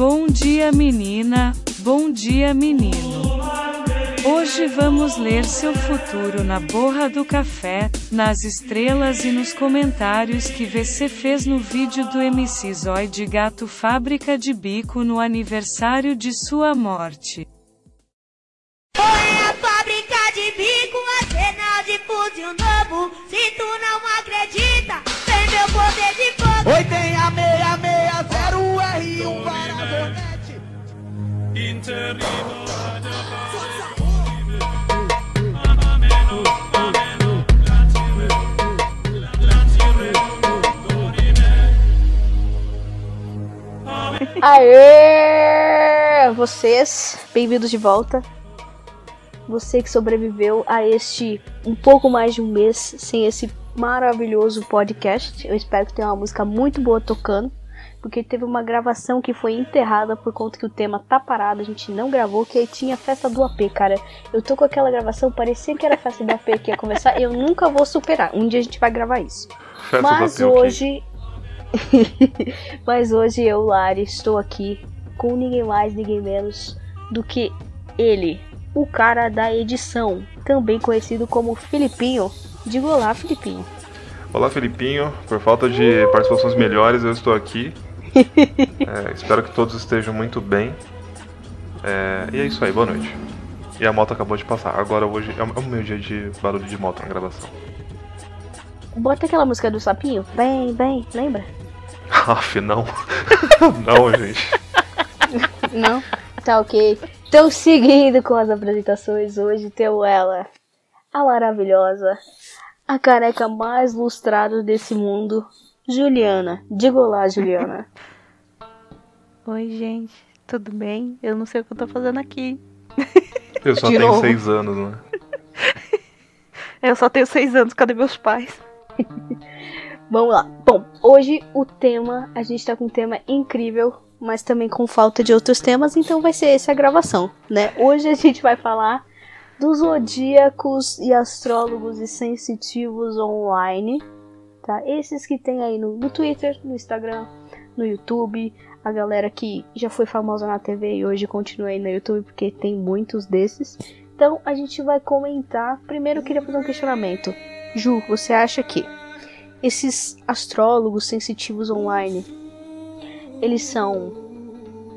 Bom dia menina, bom dia menino. Hoje vamos ler seu futuro na borra do café, nas estrelas e nos comentários que você fez no vídeo do MC Zói de Gato Fábrica de Bico no aniversário de sua morte. Foi a fábrica de bico, a cena de fuzil novo. Se tu não acredita, tem meu poder de fogo. Oi, tem a 660R1 Aê! Vocês, bem-vindos de volta. Você que sobreviveu a este um pouco mais de um mês sem esse maravilhoso podcast. Eu espero que tenha uma música muito boa tocando, porque teve uma gravação que foi enterrada por conta que o tema tá parado, a gente não gravou, que aí tinha festa do AP, cara. Eu tô com aquela gravação, parecia que era festa do AP que ia começar, eu nunca vou superar. Um dia a gente vai gravar isso. Festa Mas do AP, hoje. Mas hoje eu, Lari, estou aqui com ninguém mais, ninguém menos do que ele, o cara da edição, também conhecido como Filipinho. Diga olá, Filipinho. Olá, Felipinho. Por falta de participações melhores, eu estou aqui. É, espero que todos estejam muito bem. É, e é isso aí, boa noite. E a moto acabou de passar. Agora hoje é o é meu dia de barulho de moto na gravação. Bota aquela música do sapinho. Bem, bem, lembra? Aff, não. não, gente. Não? Tá ok. Então, seguindo com as apresentações, hoje temos ela, a maravilhosa, a careca mais lustrada desse mundo, Juliana. Diga olá, Juliana. Oi, gente, tudo bem? Eu não sei o que eu tô fazendo aqui. Eu só De tenho novo. seis anos, né? Eu só tenho seis anos, cadê meus pais? Vamos lá. Bom, hoje o tema, a gente tá com um tema incrível, mas também com falta de outros temas, então vai ser essa a gravação, né? Hoje a gente vai falar dos zodíacos e astrólogos e sensitivos online, tá? Esses que tem aí no, no Twitter, no Instagram, no YouTube, a galera que já foi famosa na TV e hoje continua aí no YouTube porque tem muitos desses. Então a gente vai comentar. Primeiro eu queria fazer um questionamento. Ju, você acha que esses astrólogos sensitivos online, eles são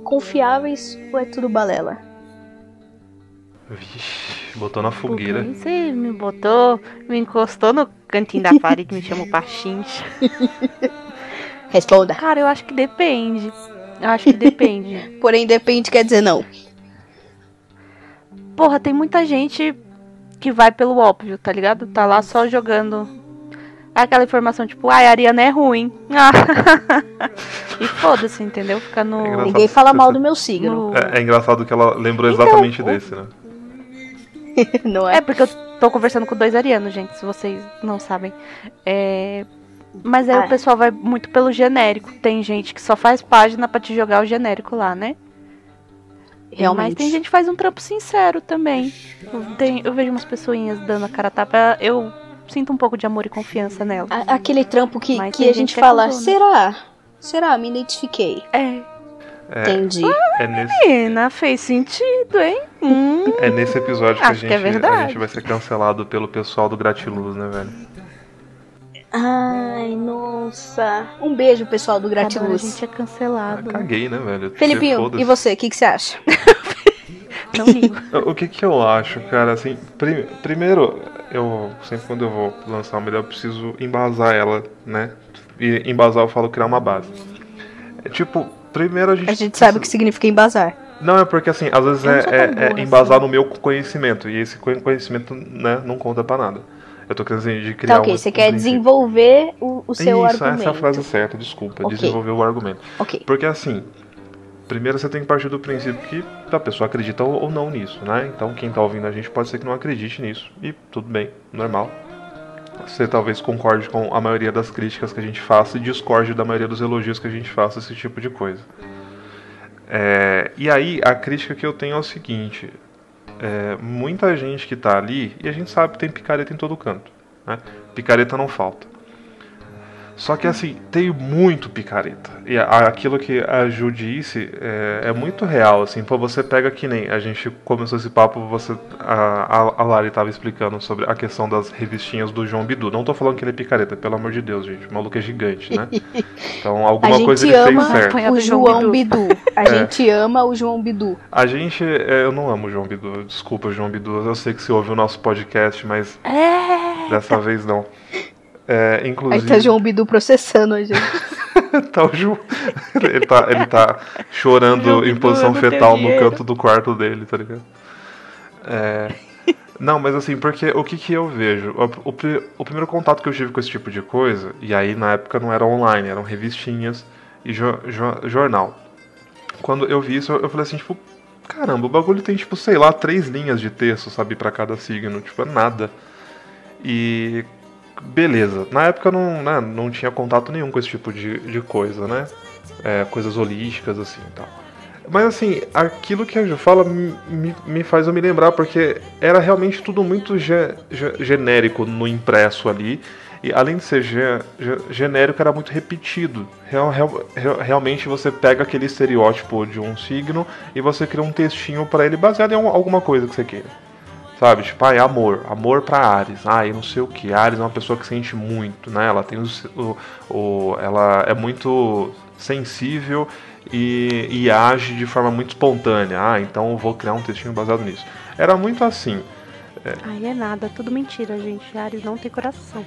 confiáveis ou é tudo balela? Vixe, botou na fogueira. Você me botou, me encostou no cantinho da parede, me chamou pra chincha. Responda. Cara, eu acho que depende. Eu acho que depende. Porém, depende quer dizer não. Porra, tem muita gente que vai pelo óbvio, tá ligado? Tá lá só jogando aquela informação, tipo, ai, a Ariana é ruim. e foda-se, entendeu? Fica no. É. Ninguém fala mal do meu signo. no- É, é engraçado que ela lembrou Então, exatamente o- desse, né? não é? É porque eu tô conversando com dois arianos, gente, se vocês não sabem. É, Mas aí Ah. o pessoal vai muito pelo genérico. Tem gente que só faz página pra te jogar o genérico lá, né? Realmente. Mas tem gente que faz um trampo sincero também. Eu, tenho- eu vejo umas pessoinhas dando a cara a tapa. Eu sinto um pouco de amor e confiança nela. A- Aquele trampo que, Mas que tem a gente gente que fala, será? Será? Me identifiquei. É. É, Entendi. é nesse, Menina, fez sentido, hein? Hum. é nesse episódio que, a Acho gente, que é verdade. a gente vai ser cancelado pelo pessoal do Gratiluz, né, velho? Ai, nossa. Um beijo, pessoal do Cada hora a Gratiluz. gente é Ah, cancelado. caguei, né, velho? Felipinho, e você? O que, que você acha? Não ligo. O que que eu acho, cara, assim, pri- primeiro, eu sempre quando eu vou lançar uma ideia, eu preciso embasar ela, né? E embasar eu falo criar uma base. É tipo, primeiro a gente. A gente sabe o que significa embasar. Não, é porque assim, às vezes é, é- é assim. embasar no meu conhecimento, e esse conhe- conhecimento, né, não conta pra nada. Eu tô querendo assim, de criar Tá ok, um, você um quer princípio. desenvolver o, o seu Isso, argumento. essa é a frase certa, desculpa, Ok. desenvolver o argumento. Ok. Porque assim, primeiro você tem que partir do princípio que a pessoa acredita ou ou não nisso, né? Então quem tá ouvindo a gente pode ser que não acredite nisso. E tudo bem, normal. Você talvez concorde com a maioria das críticas que a gente faça e discorde da maioria dos elogios que a gente faça, esse tipo de coisa. É, e aí, a crítica que eu tenho é o seguinte: é, muita gente que tá ali, e a gente sabe que tem picareta em todo canto, né? Picareta não falta. Só que assim, tem muito picareta. E aquilo que a Ju disse é, é muito real, assim. Pô, você pega que nem a gente começou esse papo, você a, a, Lari tava explicando sobre a questão das revistinhas do João Bidu. Não tô falando que ele é picareta, pelo amor de Deus, gente. O maluco é gigante, né? Então alguma coisa ele fez certo. O João Bidu. A É. gente ama o João Bidu. A gente. é, eu não amo o João Bidu. Desculpa, João Bidu. Eu sei que você ouve o nosso podcast, mas É. dessa vez não. É, Aí inclusive. tá o João Bidu processando a gente. tá o Ju. Ele tá, ele tá chorando João em posição fetal no canto do quarto dele, tá ligado? É. Não, mas assim, porque o que que eu vejo? O, o o primeiro contato que eu tive com esse tipo de coisa, e aí na época não era online, eram revistinhas e jo- jo- jornal. Quando eu vi isso, eu eu falei assim, tipo, caramba, o bagulho tem, tipo, sei lá, três linhas de texto, sabe, pra cada signo, tipo, é nada. E beleza. Na época não, né, não tinha contato nenhum com esse tipo de, de coisa, né? É, coisas holísticas assim e tal. Mas assim, aquilo que a Ju fala me, me- faz eu me lembrar, porque era realmente tudo muito ge- ge- genérico no impresso ali. E além de ser ge- ge- genérico, era muito repetido. Real- real- real- realmente você pega aquele estereótipo de um signo e você cria um textinho pra ele baseado em al- alguma coisa que você queira. Sabe? Tipo, é amor. Amor pra Ares. Eu não sei o que. Ares é uma pessoa que sente muito, né? Ela tem o. o, ela é muito sensível e, e age de forma muito espontânea. Ah, então vou criar um textinho baseado nisso. Era muito assim. Aí é nada, tudo mentira, gente. Ares não tem coração.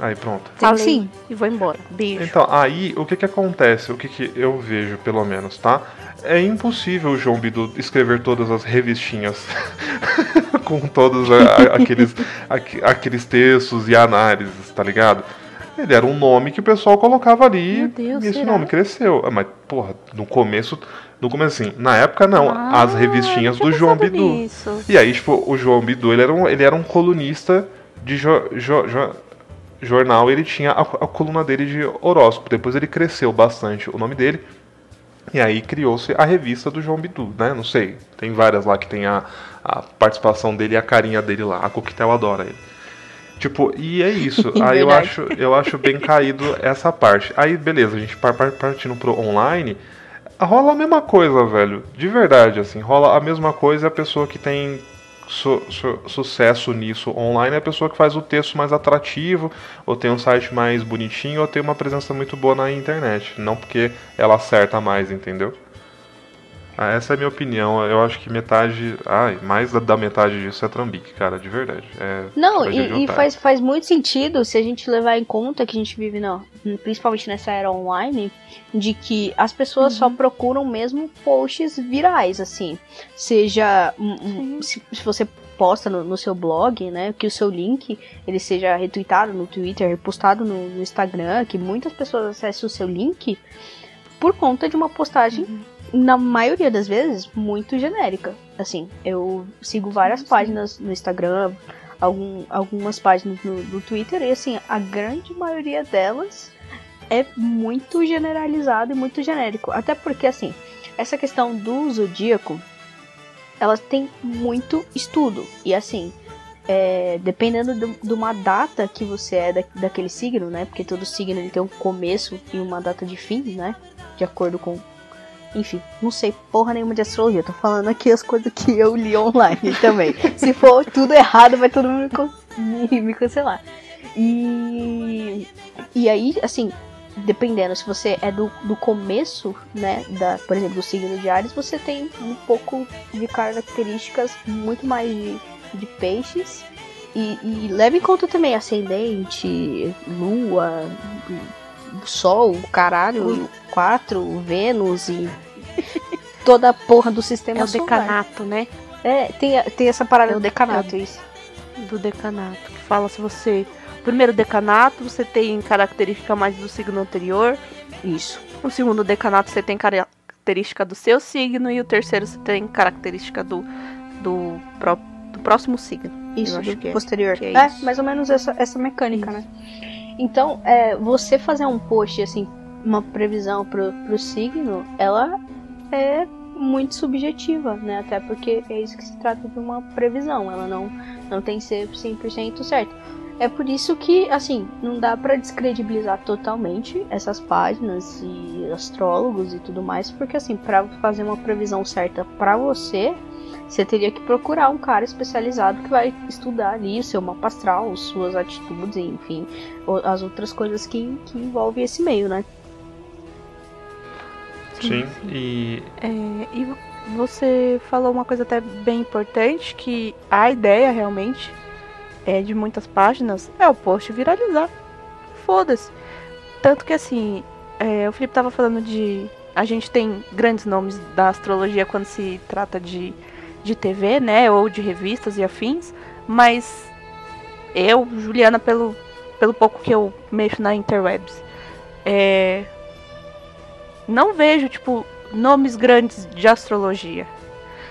Aí pronto. Falei sim. E vou embora. Beijo. Então, aí o que que acontece? O que que eu vejo, pelo menos, tá? É impossível o João Bidu escrever todas as revistinhas com todos a- a- aqueles, aqu- aqueles textos e análises, tá ligado? Ele era um nome que o pessoal colocava ali Meu Deus, e esse será? nome cresceu. Ah, Mas, porra, no começo. No começo, assim, na época não, Ah, as revistinhas do João Bidu. nisso. E aí, tipo, o João Bidu, ele era um, ele era um colunista de jo- jo- jo- jornal, ele tinha a, a coluna dele de horóscopo. Depois ele cresceu bastante o nome dele. E aí criou-se a revista do João Bidu, né? Não sei, tem várias lá que tem a, a participação dele e a carinha dele lá. A Coquetel adora ele. Tipo, e é isso. aí eu acho, eu acho bem caído essa parte. Aí, beleza, a gente par- par- partindo pro online, rola a mesma coisa, velho. De verdade, assim, rola a mesma coisa e a pessoa que tem su- su- sucesso nisso online é a pessoa que faz o texto mais atrativo, ou tem um site mais bonitinho, ou tem uma presença muito boa na internet. Não porque ela acerta mais, entendeu? Ah, essa é a minha opinião. Eu acho que metade. Ai, mais da, da metade disso é trambique, cara, de verdade. É Não, de e, e faz, faz muito sentido se a gente levar em conta que a gente vive, não, principalmente nessa era online, de que as pessoas só procuram mesmo posts virais, assim. Seja. um- se, se você posta no, no seu blog, né? Que o seu link ele seja retweetado no Twitter, repostado no, no Instagram, que muitas pessoas acessem o seu link por conta de uma postagem, na maioria das vezes, muito genérica. Assim, eu sigo várias páginas no Instagram, algum- algumas páginas no, no Twitter, e assim, a grande maioria delas é muito generalizado e muito genérico. Até porque, assim, essa questão do zodíaco, ela tem muito estudo. E assim, é, dependendo do- de uma data que você é da, daquele signo, né? Porque todo signo ele tem um começo e uma data de fim, né? De acordo com. Enfim, não sei porra nenhuma de astrologia. Tô falando aqui as coisas que eu li online também. Se for tudo errado, vai todo mundo me, me cancelar. E, e aí, assim, dependendo, se você é do, do começo, né, da, por exemplo, do signo de Ares, você tem um pouco de características muito mais de, de peixes. E, e leve em conta também ascendente, lua, sol, caralho, quatro, Vênus e toda a porra do sistema É o solar. decanato, né? É, tem, tem essa parada É o do decanato, isso. Do decanato. Que fala se você. O primeiro decanato, você tem característica mais do signo anterior. Isso. O segundo decanato, você tem característica do seu signo. E o terceiro, você tem característica do, do, pró- do próximo signo. Isso, do que é- posterior. que é é, isso. mais ou menos essa, essa mecânica, né? Então, é, você fazer um post, assim, uma previsão pro, pro signo, ela é muito subjetiva, né? Até porque é isso que se trata de uma previsão. Ela não, não tem ser 100% certa. É por isso que, assim, não dá pra descredibilizar totalmente essas páginas e astrólogos e tudo mais, porque assim, para fazer uma previsão certa para você, você teria que procurar um cara especializado que vai estudar ali o seu mapa astral, suas atitudes, enfim, as outras coisas que, que envolvem esse meio, né? Sim, e É, e você falou uma coisa até bem importante, que a ideia realmente é de muitas páginas é o post viralizar. Foda-se. Tanto que assim, é, o Felipe tava falando de. A gente tem grandes nomes da astrologia quando se trata de, de TV, né? Ou de revistas e afins. Mas eu, Juliana, pelo, pelo pouco que eu mexo na interwebs, é, não vejo, tipo, nomes grandes de astrologia.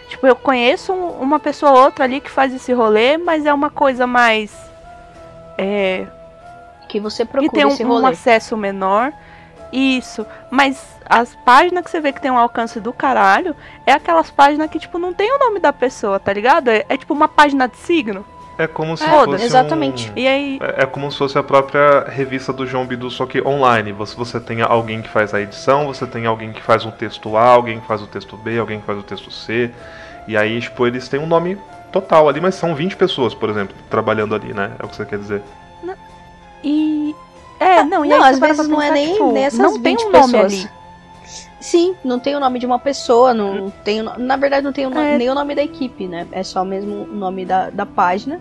Tipo, eu conheço um- uma pessoa ou outra ali que faz esse rolê, mas é uma coisa mais. É, Que você que procura tem um, um acesso menor. Isso. Mas as páginas que você vê que tem um alcance do caralho é aquelas páginas que, tipo, não tem o nome da pessoa, tá ligado? É, é tipo uma página de signo. é como se Foda-se. fosse Exatamente. um- E aí. É é como se fosse a própria revista do João Bidu, só que online. Você, você tem alguém que faz a edição, você tem alguém que faz o texto A, alguém que faz o texto B, alguém que faz o texto C. E aí, tipo, eles têm um nome total ali, mas são 20 pessoas, por exemplo, trabalhando ali, né? É o que você quer dizer. E. É, não, e não, às para vezes não é nem tipo, nessas não tem 20 um nome pessoas. ali. Sim, não tem o nome de uma pessoa, não tem, o no- na verdade não tem o no- É. nem o nome da equipe, né? É só mesmo o nome da, da página.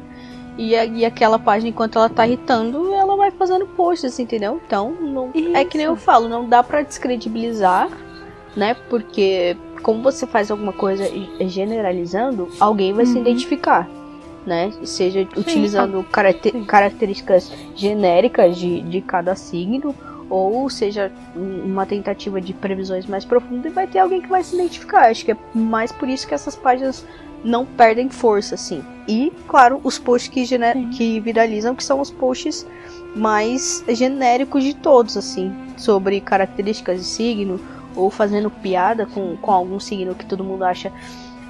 E, a- e aquela página, enquanto ela tá irritando, ela vai fazendo posts, entendeu? Então, não, é que nem eu falo, não dá pra descredibilizar, né? Porque como você faz alguma coisa generalizando, alguém vai se Uhum. identificar, né? Seja utilizando caracte- sim. características genéricas de, de cada signo, ou seja um- uma tentativa de previsões mais profundas e vai ter alguém que vai se identificar. Acho que é mais por isso que essas páginas não perdem força, assim. E, claro, os posts que, Sim. que viralizam, que são os posts mais genéricos de todos, assim, sobre características de signo, ou fazendo piada com, com algum signo que todo mundo acha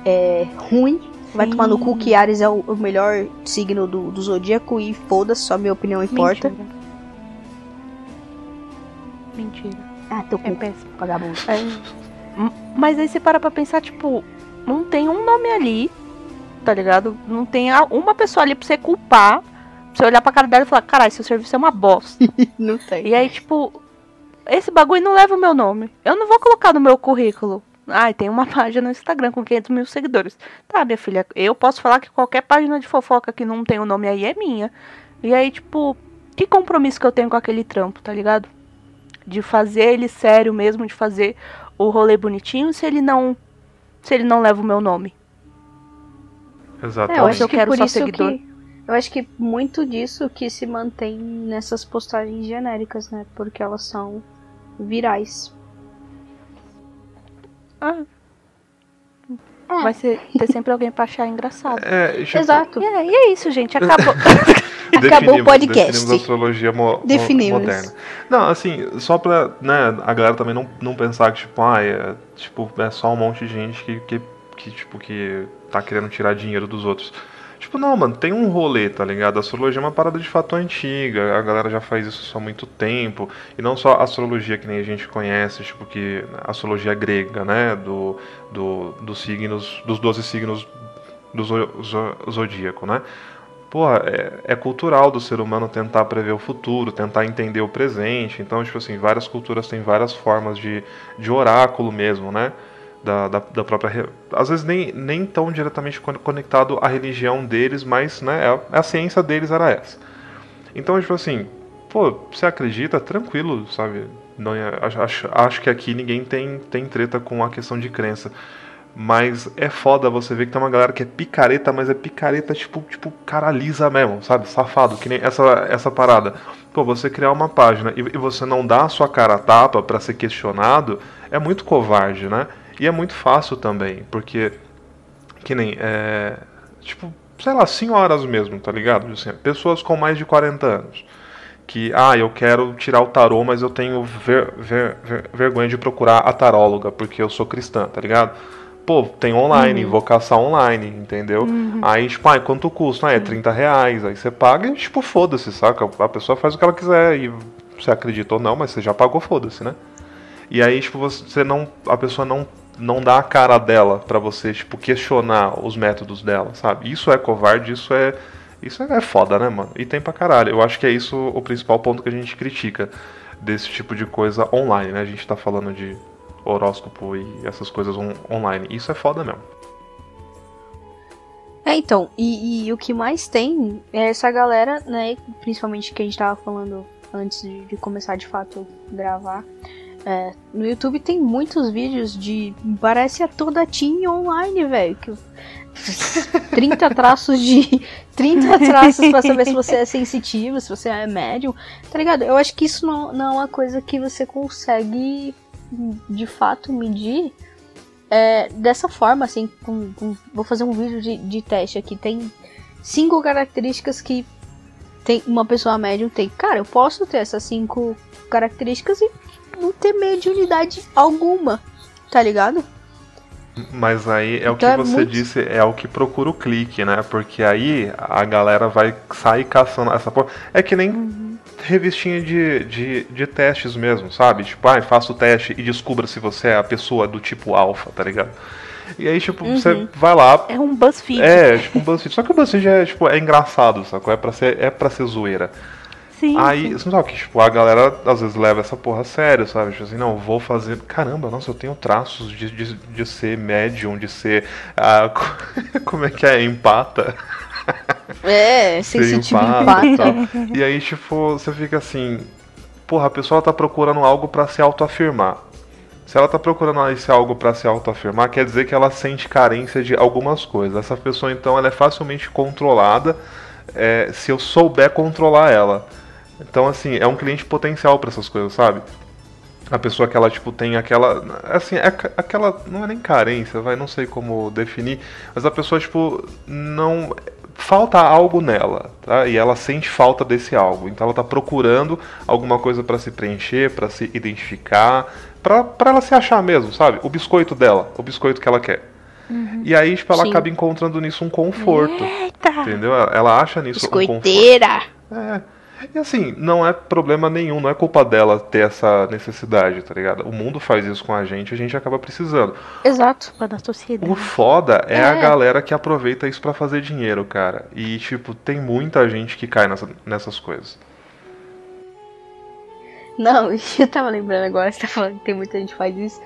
é, ruim. Vai Sim. tomar no cu que Ares é o, o melhor signo do, do zodíaco e foda-se, só minha opinião importa. Mentira. Mentira. Ah, teu É cu, péssimo. vagabundo. É. Mas aí você para pra pensar, tipo, não tem um nome ali, tá ligado? Não tem uma pessoa ali pra você culpar, pra você olhar pra cara dela e falar, caralho, seu serviço é uma bosta. Não tem. e aí, tipo, esse bagulho não leva o meu nome. Eu não vou colocar no meu currículo. Ai, tem uma página no Instagram com 500 mil seguidores. Tá, minha filha, eu posso falar que qualquer página de fofoca que não tem o nome aí é minha. E aí, tipo, que compromisso que eu tenho com aquele trampo, tá ligado? De fazer ele sério mesmo, de fazer o rolê bonitinho, se ele não. Se ele não leva o meu nome. É, eu Exatamente. Acho eu que quero por só isso seguidor. que eu acho que muito disso que se mantém nessas postagens genéricas, né? Porque elas são virais. Ah, É. vai ser, ter sempre alguém pra achar engraçado. É, tipo, Exato. E é, e é isso, gente. Acabou. Acabou o podcast. Definimos a astrologia mo- mo- Definimos. moderna. Não, assim, só pra né, a galera também não, não pensar que, tipo, ah, é, tipo, é só um monte de gente que, que, que, tipo, que tá querendo tirar dinheiro dos outros. Tipo, não, mano, tem um rolê, tá ligado? A astrologia é uma parada de fato antiga, a galera já faz isso há muito tempo. E não só a astrologia que nem a gente conhece, tipo, que a astrologia grega, né? Do, do, dos signos, dos 12 signos do zo- zo- zodíaco, né? Porra, é, é cultural do ser humano tentar prever o futuro, tentar entender o presente. Então, tipo assim, várias culturas têm várias formas de, de oráculo mesmo, né? Da, da, da própria. Às vezes nem, nem tão diretamente con- conectado à religião deles, mas né, é a, a ciência deles era essa. Então, tipo assim, pô, você acredita? Tranquilo, sabe? Não, é- acho, acho, que aqui ninguém tem, tem treta com a questão de crença. Mas é foda você ver que tem uma galera que é picareta, mas é picareta tipo, tipo caralisa mesmo, sabe? Safado, que nem essa, essa parada. Pô, você criar uma página e, e você não dá a sua cara a tapa pra ser questionado, é muito covarde, né? E é muito fácil também, porque que nem, é, tipo, sei lá, senhoras mesmo, tá ligado? Assim, pessoas com mais de 40 anos. Que, ah, eu quero tirar o tarô, mas eu tenho ver- ver- ver- vergonha de procurar a taróloga, porque eu sou cristã, tá ligado? pô, tem online, vou caçar online, entendeu? Aí, tipo, ah, quanto custa? Ah, é 30 reais. Aí você paga e, tipo, foda-se, saca? A pessoa faz o que ela quiser e você acredita ou não, mas você já pagou, foda-se, né? E aí, tipo, você não. A pessoa não, não dá a cara dela pra você, tipo, questionar os métodos dela, sabe? Isso é covarde, isso é. Isso é foda, né, mano? E tem pra caralho. Eu acho que é isso o principal ponto que a gente critica desse tipo de coisa online, né? A gente tá falando de horóscopo e essas coisas on- online. Isso é foda mesmo. É, então, e, e o que mais tem é essa galera, né, principalmente que a gente tava falando antes de, de começar de fato gravar. É, no YouTube tem muitos vídeos de. Parece a toda teen online, velho. que- 30 traços de. 30 traços pra saber se você é sensitivo, se você é médium. Tá ligado? Eu acho que isso não, não é uma coisa que você consegue de fato medir é, dessa forma, assim, com- com- vou fazer um vídeo de, de teste aqui. Tem cinco características que tem uma pessoa médium tem. Cara, eu posso ter essas cinco características e não ter mediunidade alguma, tá ligado? Mas aí é o que Então é você muito- disse, é o que procura o clique, né? Porque aí a galera vai sair caçando essa porra. É que nem revistinha de, de, de testes mesmo, sabe? Tipo, ah, faça o teste e descubra se você é a pessoa do tipo alfa, tá ligado? E aí, tipo, Uhum. você vai lá. É um BuzzFeed. É, tipo um BuzzFeed. Só que o BuzzFeed é, tipo, é engraçado, sacou? É pra ser, é pra ser zoeira. Sim. Aí, você não sabe que, tipo, a galera às vezes leva essa porra a sério, sabe? Tipo assim, não, vou fazer. Caramba, nossa, eu tenho traços de, de, de ser médium, de ser. ah, como é que é? Empata. É, Ser sensitivo empata e empata. E aí, tipo, você fica assim. Porra, a pessoa tá procurando algo pra se autoafirmar. Se ela tá procurando esse algo pra se autoafirmar, quer dizer que ela sente carência de algumas coisas. Essa pessoa, então, ela é facilmente controlada é, se eu souber controlar ela. Então, assim, é um cliente potencial pra essas coisas, sabe? A pessoa que ela, tipo, tem aquela. Assim, é aquela. Não é nem carência, vai, não sei como definir. Mas a pessoa, tipo, não. Falta algo nela, tá? E ela sente falta desse algo. Então ela tá procurando alguma coisa pra se preencher, pra se identificar, pra pra ela se achar mesmo, sabe? O biscoito dela, o biscoito que ela quer. E aí, tipo, ela Sim. acaba encontrando nisso um conforto. Entendeu? Ela- acha nisso um conforto. Biscoiteira! É. E assim, não é problema nenhum, não é culpa dela ter essa necessidade, tá ligado? O mundo faz isso com a gente, a gente acaba precisando. Exato. Culpa da sociedade. O foda é, a É. galera que aproveita isso pra fazer dinheiro, cara. E, tipo, tem muita gente que cai nessa- nessas coisas. Não, eu tava lembrando agora, você tá falando que tem muita gente que faz isso.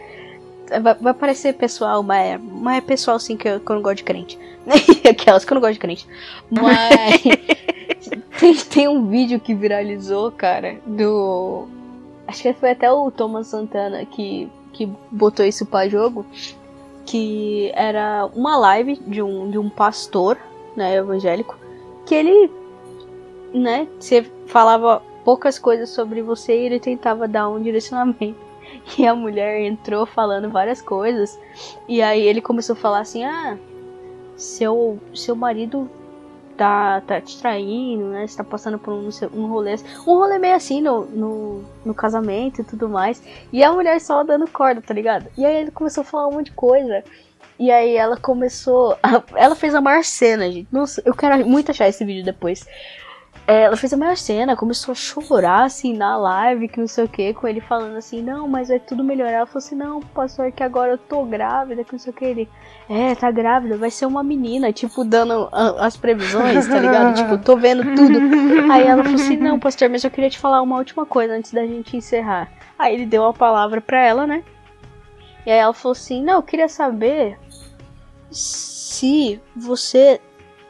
Vai, vai parecer pessoal, mas é, mas é pessoal sim que eu, que eu não gosto de crente. Aquelas que eu não gosto de crente. Mas tem, tem um vídeo que viralizou, cara, do. Acho que foi até o Thomas Santana que, que botou isso pra jogo. Que era uma live de um, de um pastor, né, evangélico, que ele, né, você falava poucas coisas sobre você e ele tentava dar um direcionamento. E a mulher entrou falando várias coisas. E aí ele começou a falar assim: Ah, seu, seu marido tá, tá te traindo, né? Você tá passando por um, um rolê. Um rolê meio assim no, no, no casamento e tudo mais. E a mulher só dando corda, tá ligado? E aí ele começou a falar um monte de coisa. E aí ela começou. a- ela fez a maior cena, gente. Nossa, eu quero muito achar esse vídeo depois. É, ela fez a maior cena, começou a chorar assim na live, que não sei o que, com ele falando assim, não, mas vai tudo melhorar. Ela falou assim, não, pastor, que agora eu tô grávida, que não sei o que. Ele, é, tá grávida, vai ser uma menina, tipo, dando as previsões, tá ligado? tipo, tô vendo tudo. Aí ela falou assim, não, pastor, mas eu queria te falar uma última coisa antes da gente encerrar. Aí ele deu a palavra pra ela, né? E aí ela falou assim, não, eu queria saber se você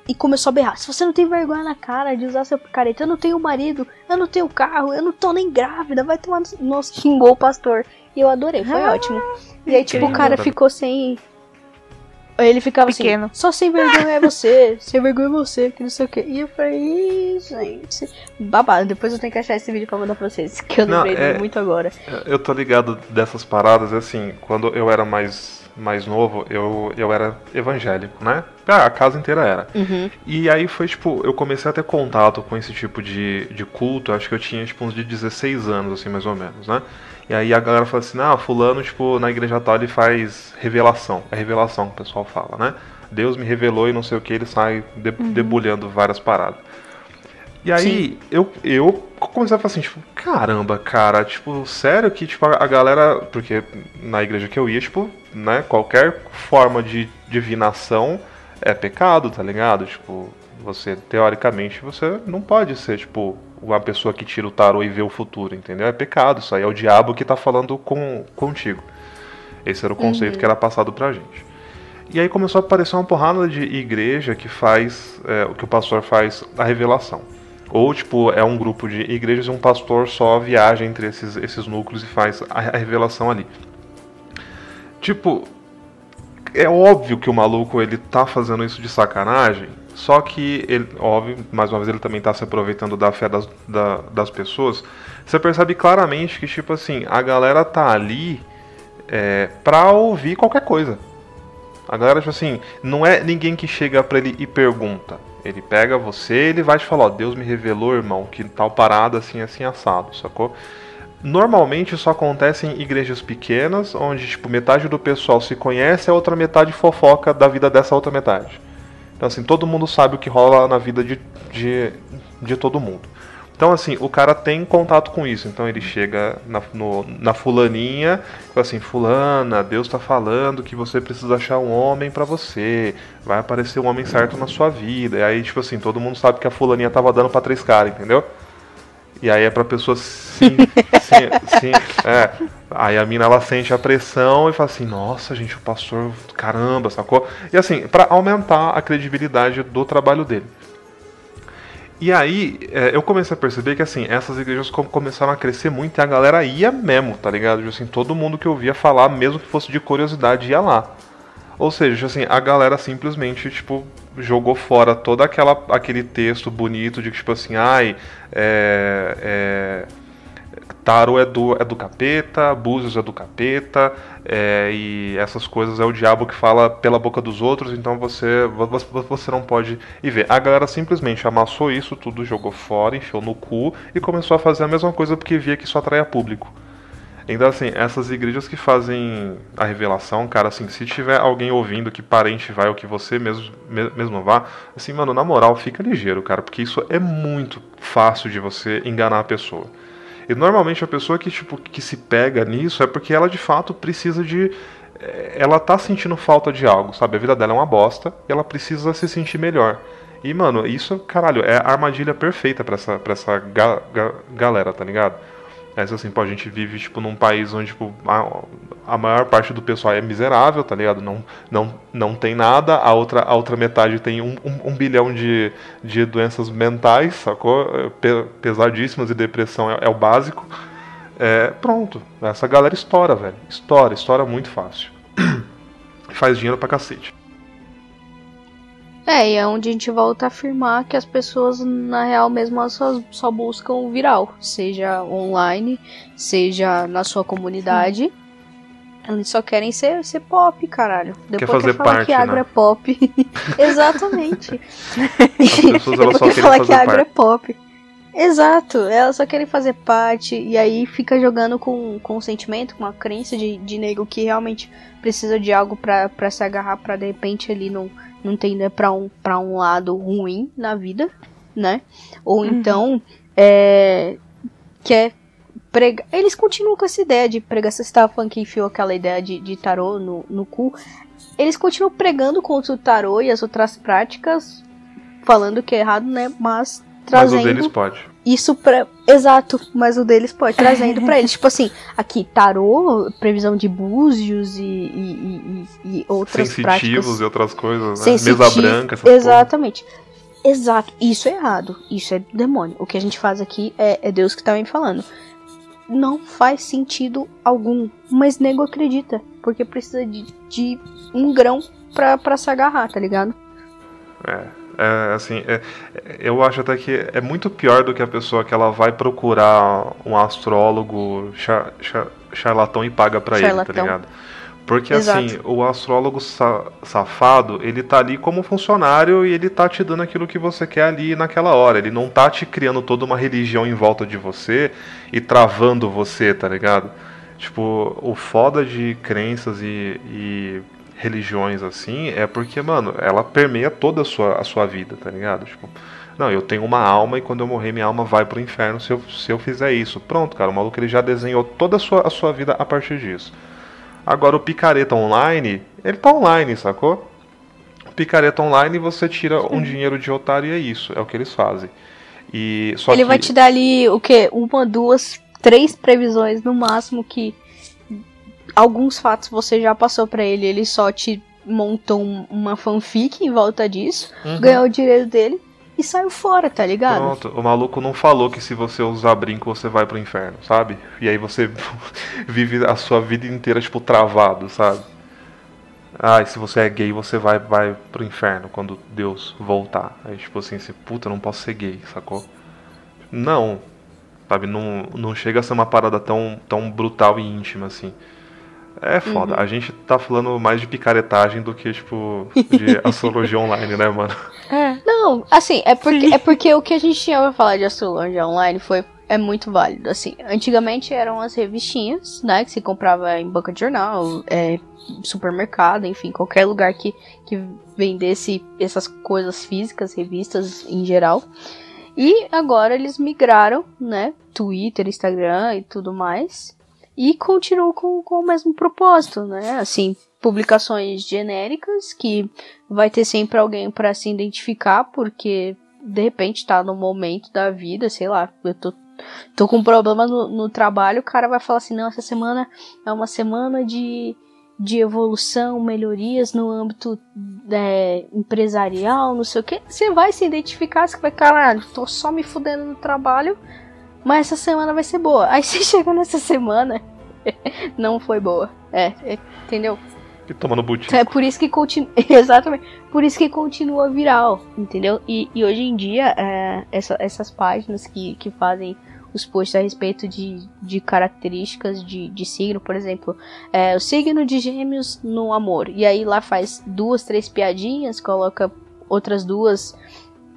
e começou a berrar. Se você não tem vergonha na cara de usar seu picareta, eu não tenho marido, eu não tenho carro, eu não tô nem grávida, vai tomar no... Nossa, xingou o pastor. E eu adorei, foi Ah, ótimo. E aí, tipo, o cara ficou sem. Ele ficava Pequeno. assim, só sem vergonha é você, sem vergonha é você, que não sei o que. E eu falei, "Ih, gente. Babado, depois eu tenho que achar esse vídeo pra mandar pra vocês, que eu Não, lembrei é- muito agora. Eu tô ligado dessas paradas, assim, quando eu era mais, mais novo, eu, eu era evangélico, né? Ah, a casa inteira era. Uhum. E aí foi tipo, eu comecei a ter contato com esse tipo de, de culto, acho que eu tinha tipo uns de 16 anos, assim, mais ou menos, né? E aí a galera fala assim, ah, fulano, tipo, na igreja tal ele faz revelação. É revelação que o pessoal fala, né? Deus me revelou e não sei o que, ele sai uhum. debulhando várias paradas. E aí eu, eu comecei a falar assim, tipo, caramba, cara, tipo, sério que tipo, a, a galera. Porque na igreja que eu ia, tipo, né, qualquer forma de divinação é pecado, tá ligado? Tipo, você, teoricamente, você não pode ser, tipo, uma pessoa que tira o tarô e vê o futuro, entendeu? É pecado, isso aí é o diabo que tá falando com, contigo. Esse era o conceito uhum. que era passado pra gente. E aí começou a aparecer uma porrada de igreja que faz, é, o que o pastor faz, a revelação. Ou, tipo, é um grupo de igrejas e um pastor só viaja entre esses, esses núcleos e faz a, a revelação ali. Tipo, é óbvio que o maluco ele tá fazendo isso de sacanagem, só que ele, óbvio, mais uma vez ele também tá se aproveitando da fé das, da, das pessoas. Você percebe claramente que, tipo assim, a galera tá ali é, pra ouvir qualquer coisa. A galera, tipo assim, não é ninguém que chega pra ele e pergunta. Ele pega você ele vai te falar, ó, Deus me revelou, irmão, que tal parada assim, assim, assado, sacou? Normalmente isso acontece em igrejas pequenas, onde tipo, metade do pessoal se conhece, a outra metade fofoca da vida dessa outra metade. Então assim, todo mundo sabe o que rola na vida de, de, de todo mundo. Então, assim, o cara tem contato com isso. Então, ele chega na, no, na fulaninha, assim, fulana, Deus está falando que você precisa achar um homem para você. Vai aparecer um homem certo na sua vida. E aí, tipo assim, todo mundo sabe que a fulaninha tava dando para três caras, entendeu? E aí é pra pessoa sim, sim, sim, é. Aí a mina ela sente a pressão e fala assim, nossa gente, o pastor, caramba, sacou? E assim, para aumentar a credibilidade do trabalho dele. E aí, é, eu comecei a perceber que, assim, essas igrejas começaram a crescer muito e a galera ia mesmo, tá ligado? Tipo assim, todo mundo que eu via falar, mesmo que fosse de curiosidade, ia lá. Ou seja, tipo assim, a galera simplesmente, tipo, jogou fora todo aquela, aquele texto bonito de que, tipo assim, ai, é, é, Taro é do, é do capeta, Búzios é do capeta, é, e essas coisas é o diabo que fala pela boca dos outros, então você, você não pode ir ver. A galera simplesmente amassou isso, tudo jogou fora, enfiou no cu e começou a fazer a mesma coisa porque via que isso atraia público. Então, assim, essas igrejas que fazem a revelação, cara, assim, se tiver alguém ouvindo que parente vai ou que você mesmo, mesmo vá, assim, mano, na moral, fica ligeiro, cara, porque isso é muito fácil de você enganar a pessoa. E normalmente a pessoa que, tipo, que se pega nisso é porque ela de fato precisa de. Eh, ela tá sentindo falta de algo, sabe? A vida dela é uma bosta e ela precisa se sentir melhor. E, mano, isso, caralho, é a armadilha perfeita pra essa, pra essa ga, ga, galera, tá ligado? É assim, pô, a gente vive, tipo, num país onde, tipo, a, a, maior parte do pessoal é miserável, tá ligado? Não, não, não tem nada, a outra, a outra metade tem um, um, um bilhão de, de doenças mentais, sacou? É, pesadíssimas e depressão é, é o básico. É, pronto, essa galera estoura, velho. Estoura, estoura muito fácil. Faz dinheiro pra cacete. É, e é onde a gente volta a afirmar que as pessoas, na real mesmo, só, só buscam o viral. Seja online, seja na sua comunidade. Sim. Eles só querem ser, ser pop, caralho. Depois quer fazer falar parte, que agro né? é pop. Exatamente. As pessoas elas só querem falar fazer que agro parte. é pop. Exato, elas só querem fazer parte e aí fica jogando com, com o sentimento, com a crença de, de nego que realmente precisa de algo para se agarrar para de repente ali não não tender para um, pra um lado ruim na vida, né? Ou uhum. então é, quer pregar. Eles continuam com essa ideia de pregar. Você estava falando que enfiou aquela ideia de, de tarô no, no cu. Eles continuam pregando contra o tarô e as outras práticas, falando que é errado, né? Mas trazendo. Mas o deles pode isso pra. Exato, mas o deles pode, trazendo pra eles. Tipo assim, aqui, tarô, previsão de búzios e, e, e, e outras Sensitivos práticas. e outras coisas, né? Mesa branca, essa Exatamente. Porra. Exato, isso é errado. Isso é demônio. O que a gente faz aqui é, é Deus que tá me falando. Não faz sentido algum. Mas nego acredita. Porque precisa de, de um grão pra, pra se agarrar, tá ligado? É. É, assim, é, eu acho até que é muito pior do que a pessoa que ela vai procurar um astrólogo char, char, charlatão e paga pra ele, tá ligado? Porque Exato. assim, o astrólogo sa safado, ele tá ali como funcionário e ele tá te dando aquilo que você quer ali naquela hora. Ele não tá te criando toda uma religião em volta de você e travando você, tá ligado? Tipo, o foda de crenças e, e religiões assim é porque, mano, ela permeia toda a sua, a sua vida, tá ligado? Tipo, não, eu tenho uma alma e quando eu morrer minha alma vai pro inferno se eu, se eu fizer isso. Pronto, cara, o maluco ele já desenhou toda a sua, a sua vida a partir disso. Agora o picareta online, ele tá online, sacou? Picareta online você tira um dinheiro de otário e é isso, é o que eles fazem. E só Ele que... vai te dar ali o quê? Uma, duas, três previsões no máximo que alguns fatos você já passou pra ele, ele só te montou um- uma fanfic em volta disso, Uhum. ganhou o dinheiro dele e saiu fora, tá ligado? Pronto, o maluco não falou que se você usar brinco você vai pro inferno, sabe? E aí você vive a sua vida inteira, tipo, travado, sabe? Ah, e se você é gay, você vai, vai pro inferno quando Deus voltar. Aí, tipo assim, você, puta, eu não posso ser gay, sacou? Não, sabe? Não, não chega a ser uma parada tão, tão brutal e íntima assim. É foda. A gente tá falando mais de picaretagem do que, tipo, de astrologia online, né, mano? É. Não, assim, é porque, é porque o que a gente tinha pra falar de astrologia online foi é muito válido, assim. Antigamente eram as revistinhas, né, que se comprava em banca de jornal, é, supermercado, enfim, qualquer lugar que, que vendesse essas coisas físicas, revistas em geral. E agora eles migraram, né, Twitter, Instagram e tudo mais. E continuam com, com o mesmo propósito, né, assim, publicações genéricas que vai ter sempre alguém para se identificar, porque de repente tá no momento da vida, sei lá, eu tô, tô com um problema no, no trabalho, o cara vai falar assim, não, essa semana é uma semana de, de evolução, melhorias no âmbito é, empresarial, não sei o que. Você vai se identificar, você vai, caralho, tô só me fudendo no trabalho, mas essa semana vai ser boa. Aí você chega nessa semana, não foi boa. É, é, entendeu? E toma no butim. É por isso que continua. Exatamente. Por isso que continua viral, entendeu? E, e hoje em dia, é, essa- essas páginas que, que fazem os posts a respeito de, de características de, de signo, por exemplo, é, o signo de gêmeos no amor. E aí lá faz duas, três piadinhas, coloca outras duas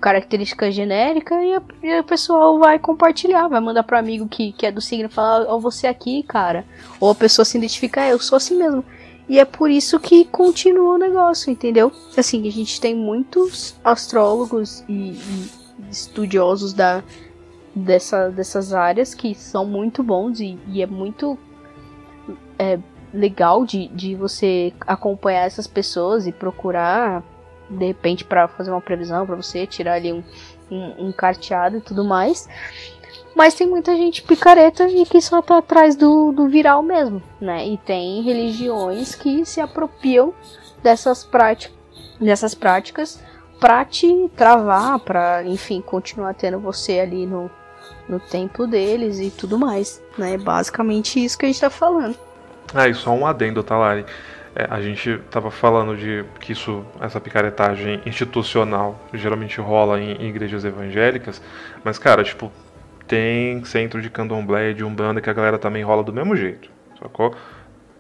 características genéricas e, a- e o pessoal vai compartilhar, vai mandar pro amigo que, que é do signo falar, ó, você aqui, cara. Ou a pessoa se identifica, é, eu sou assim mesmo. E é por isso que continua o negócio, entendeu? Assim, a gente tem muitos astrólogos e, e estudiosos da, dessa, dessas áreas que são muito bons e, e é muito é, legal de, de você acompanhar essas pessoas e procurar, de repente, para fazer uma previsão para você, tirar ali um, um, um carteado e tudo mais. Mas tem muita gente picareta e que só tá atrás do, do viral mesmo, né? E tem religiões que se apropriam dessas, práti dessas práticas pra te travar, pra, enfim, continuar tendo você ali no, no templo deles e tudo mais, né? Basicamente isso que a gente tá falando. Ah, e só um adendo, tá, Lari? É, a gente tava falando de que isso, essa picaretagem institucional geralmente rola em, em igrejas evangélicas, mas, cara, tipo, tem centro de candomblé de umbanda que a galera também rola do mesmo jeito, sacou?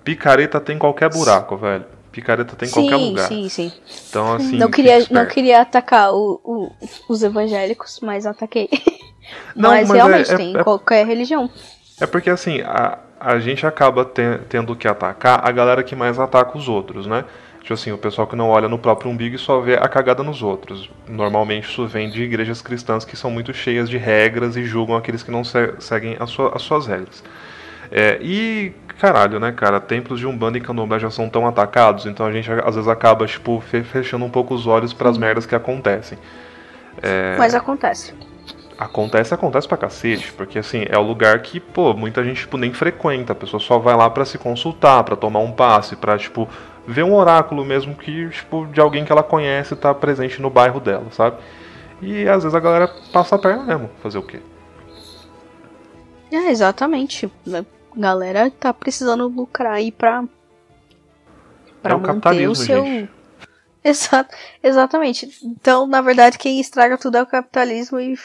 Picareta tem em qualquer buraco, velho. Picareta tem em qualquer lugar. sim, sim. Então, assim, não, queria, não queria atacar o, o- os evangélicos, mas ataquei. Não, mas, mas realmente é- é- tem em é- qualquer religião. É porque assim, a, a gente acaba te- tendo que atacar a galera que mais ataca os outros, né? Tipo assim, o pessoal que não olha no próprio umbigo e só vê a cagada nos outros. Normalmente isso vem de igrejas cristãs que são muito cheias de regras e julgam aqueles que não se- seguem as, sua- as suas regras. É, e, caralho, né, cara, templos de Umbanda e Candomblé já são tão atacados, então a gente às vezes acaba, tipo, fe- fechando um pouco os olhos para as merdas que acontecem. É. Mas acontece. Acontece, acontece pra cacete, porque assim, é o lugar que, pô, muita gente, tipo, nem frequenta, a pessoa só vai lá pra se consultar, pra tomar um passe, pra, tipo, ver um oráculo mesmo que, tipo, de alguém que ela conhece tá presente no bairro dela, sabe? E às vezes a galera passa a perna mesmo, fazer o quê? É, exatamente. A galera tá precisando lucrar aí pra, pra É o manter capitalismo, o seu. gente. Exato, exatamente. Então, na verdade, quem estraga tudo é o capitalismo e,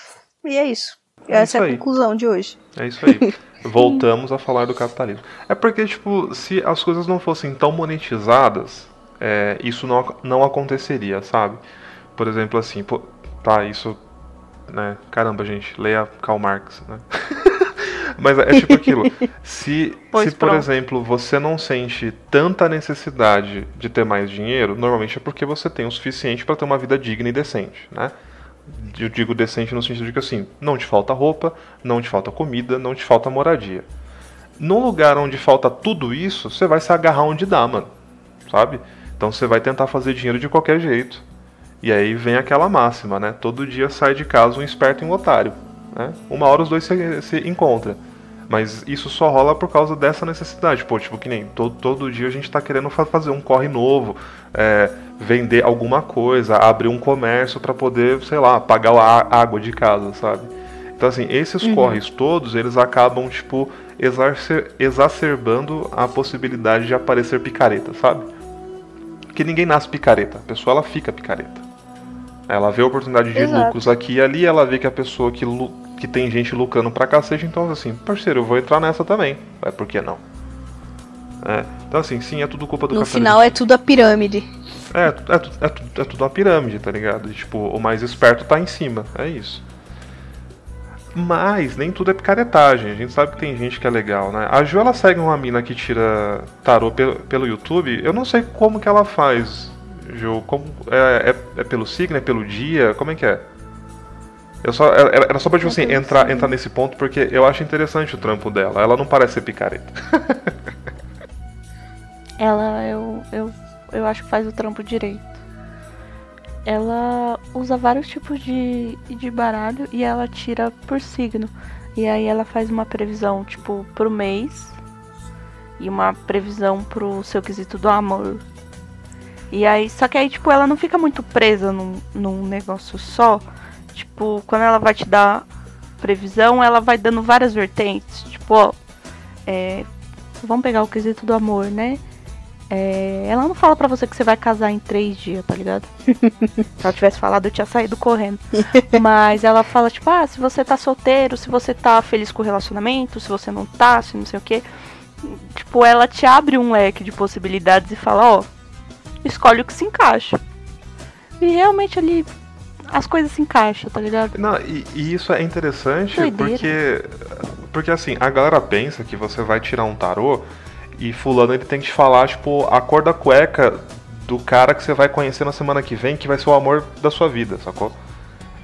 e é isso. É Essa é a aí. conclusão de hoje. É isso aí. Voltamos a falar do capitalismo. É porque, tipo, se as coisas não fossem tão monetizadas, é, isso não, não aconteceria, sabe? Por exemplo, assim, pô, tá, isso. Né? Caramba, gente, leia Karl Marx, né? Mas é tipo aquilo. Se, Pois se por pronto. exemplo, você não sente tanta necessidade de ter mais dinheiro, normalmente é porque você tem o suficiente para ter uma vida digna e decente, né? Eu digo decente no sentido de que assim, não te falta roupa, não te falta comida, não te falta moradia. Num lugar onde falta tudo isso, você vai se agarrar onde dá, mano. Sabe? Então você vai tentar fazer dinheiro de qualquer jeito. E aí vem aquela máxima, né? Todo dia sai de casa um esperto e um otário. Né? Uma hora os dois se, se encontram. Mas isso só rola por causa dessa necessidade. Pô, tipo, que nem todo, todo dia a gente tá querendo fa- fazer um corre novo, é, vender alguma coisa, abrir um comércio para poder, sei lá, pagar a água de casa, sabe? Então, assim, esses corres todos, eles acabam, tipo, exacer- exacerbando a possibilidade de aparecer picareta, sabe? Porque ninguém nasce picareta, a pessoa ela fica picareta. Ela vê a oportunidade de Exato. lucros aqui e ali, ela vê que a pessoa que, que tem gente lucrando pra cacete, então assim, parceiro, eu vou entrar nessa também. Vai, por que não? É, Então assim, sim, é tudo culpa do No capitalismo. final é tudo a pirâmide. É, é, é, é, é tudo uma pirâmide, tá ligado? E, tipo, o mais esperto tá em cima, é isso. Mas nem tudo é picaretagem, a gente sabe que tem gente que é legal, né? A Ju, ela segue uma mina que tira tarô pelo, pelo YouTube, eu não sei como que ela faz, Ju, como, é, é, é pelo signo, é pelo dia, como é que é? Eu só, era, era só pra, tipo assim, entrar, entrar nesse ponto, porque eu acho interessante o trampo dela, ela não parece ser picareta. Ela, eu, eu, eu acho que faz o trampo direito. Ela usa vários tipos de, de baralho e ela tira por signo. E aí ela faz uma previsão, tipo, pro mês. E uma previsão pro seu quesito do amor. E aí, só que aí, tipo, ela não fica muito presa num, num negócio só. Tipo, quando ela vai te dar previsão, ela vai dando várias vertentes. Tipo, ó, é, vamos pegar o quesito do amor, né? É, ela não fala pra você que você vai casar em três dias, tá ligado? Se ela tivesse falado, eu tinha saído correndo. Mas ela fala, tipo, ah, se você tá solteiro, se você tá feliz com o relacionamento, se você não tá, se não sei o quê. Tipo, ela te abre um leque de possibilidades e fala, ó, escolhe o que se encaixa. E realmente ali as coisas se encaixam, tá ligado? Não, e, e isso é interessante Doideira. porque. Porque assim, a galera pensa que você vai tirar um tarô e fulano ele tem que te falar, tipo, a cor da cueca do cara que você vai conhecer na semana que vem, que vai ser o amor da sua vida, sacou?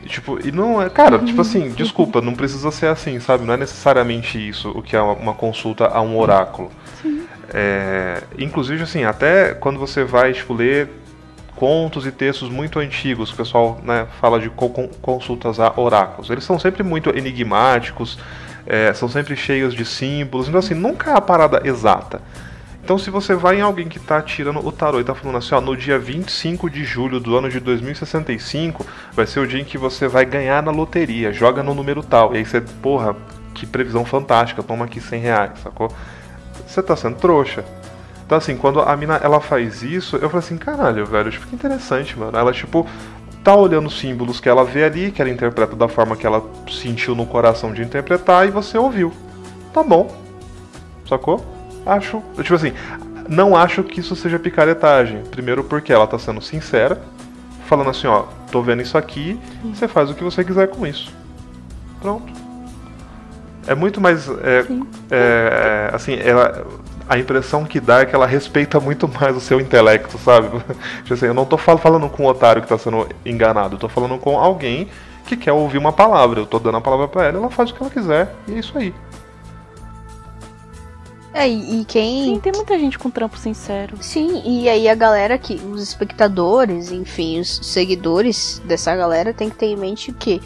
E, tipo, e não é. Cara, tipo assim, desculpa, não precisa ser assim, sabe? Não é necessariamente isso o que é uma, consulta a um oráculo. É, inclusive, assim, até quando você vai, tipo, ler contos e textos muito antigos, o pessoal né, fala de co- con- consultas a oráculos. Eles são sempre muito enigmáticos, é, são sempre cheios de símbolos, então assim, nunca é a parada exata. Então se você vai em alguém que tá tirando o tarô e tá falando assim, ó, no dia 25 de julho do ano de 2065, vai ser o dia em que você vai ganhar na loteria, joga no número tal. E aí você, porra, que previsão fantástica, toma aqui 100 reais, sacou? Você tá sendo trouxa. Então, assim, quando a mina ela faz isso, eu falei assim, caralho, velho, que interessante, mano. Ela, tipo, tá olhando os símbolos que ela vê ali, que ela interpreta da forma que ela sentiu no coração de interpretar, e você ouviu. Tá bom. Sacou? Acho. Tipo assim, não acho que isso seja picaretagem. Primeiro porque ela tá sendo sincera, falando assim, ó, tô vendo isso aqui, você faz o que você quiser com isso. Pronto. É muito mais. É, Sim. é, assim, ela, a impressão que dá é que ela respeita muito mais o seu intelecto, sabe? Tipo assim, eu não tô fal- falando com um otário que tá sendo enganado, eu tô falando com alguém que quer ouvir uma palavra. Eu tô dando a palavra pra ela, ela faz o que ela quiser, e é isso aí. É, e, e quem. Sim, tem muita gente com trampo sincero. Sim, e aí a galera que. Os espectadores, enfim, os seguidores dessa galera tem que ter em mente que